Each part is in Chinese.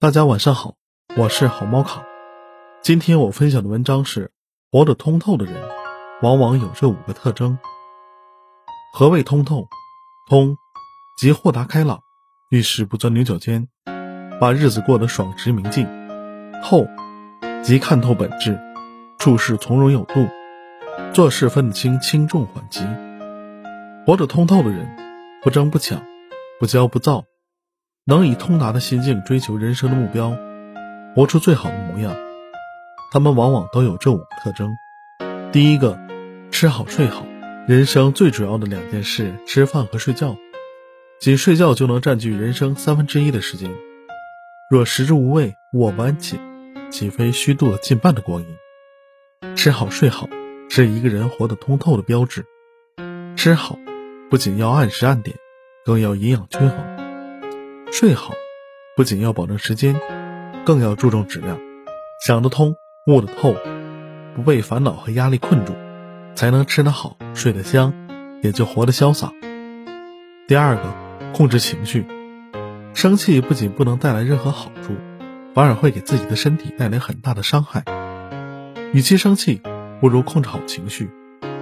大家晚上好，我是好猫卡。今天我分享的文章是：活得通透的人，往往有这五个特征。何谓通透？通，即豁达开朗，遇事不钻牛角尖，把日子过得爽直明净；透，即看透本质，处事从容有度，做事分得清轻重缓急。活得通透的人，不争不抢，不骄不躁。能以通达的心境追求人生的目标，活出最好的模样。他们往往都有这五个特征：第一个，吃好睡好。人生最主要的两件事，吃饭和睡觉，仅睡觉就能占据人生三分之一的时间。若食之无味，卧不安寝，岂非虚度了近半的光阴？吃好睡好，是一个人活得通透的标志。吃好，不仅要按时按点，更要营养均衡。睡好，不仅要保证时间，更要注重质量。想得通，悟得透，不被烦恼和压力困住，才能吃得好，睡得香，也就活得潇洒。第二个，控制情绪。生气不仅不能带来任何好处，反而会给自己的身体带来很大的伤害。与其生气，不如控制好情绪，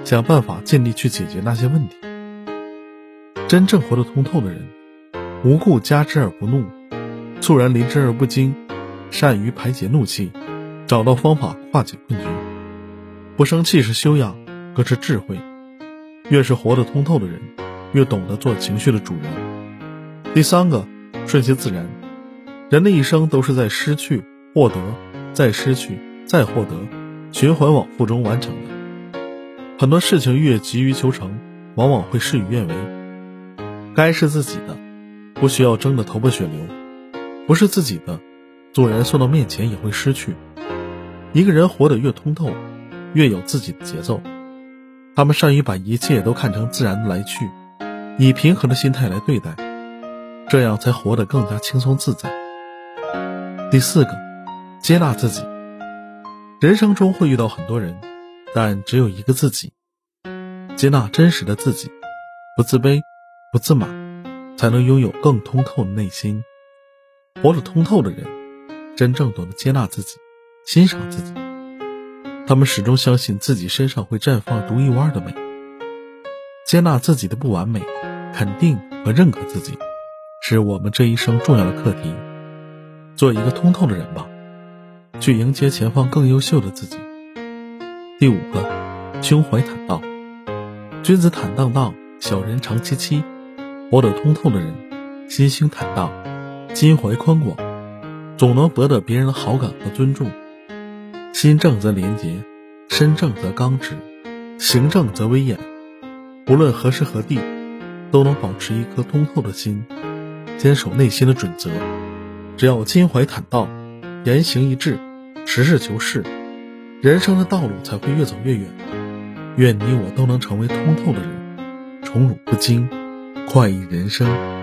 想办法尽力去解决那些问题。真正活得通透的人。无故加之而不怒，猝然临之而不惊，善于排解怒气，找到方法化解困局。不生气是修养，更是智慧。越是活得通透的人，越懂得做情绪的主人。第三个，顺其自然。人的一生都是在失去、获得、再失去、再获得，循环往复中完成的。很多事情越急于求成，往往会事与愿违。该是自己的。不需要争得头破血流，不是自己的，纵然送到面前也会失去。一个人活得越通透，越有自己的节奏。他们善于把一切都看成自然的来去，以平和的心态来对待，这样才活得更加轻松自在。第四个，接纳自己。人生中会遇到很多人，但只有一个自己。接纳真实的自己，不自卑，不自满。才能拥有更通透的内心。活得通透的人，真正懂得接纳自己，欣赏自己。他们始终相信自己身上会绽放独一无二的美。接纳自己的不完美，肯定和认可自己，是我们这一生重要的课题。做一个通透的人吧，去迎接前方更优秀的自己。第五个，胸怀坦荡。君子坦荡荡，小人长戚戚。活得通透的人，心胸坦荡，心怀宽广，总能博得别人的好感和尊重。心正则廉洁，身正则刚直，行正则威严。无论何时何地，都能保持一颗通透的心，坚守内心的准则。只要襟怀坦荡，言行一致，实事求是，人生的道路才会越走越远。愿你我都能成为通透的人，宠辱不惊。快意人生。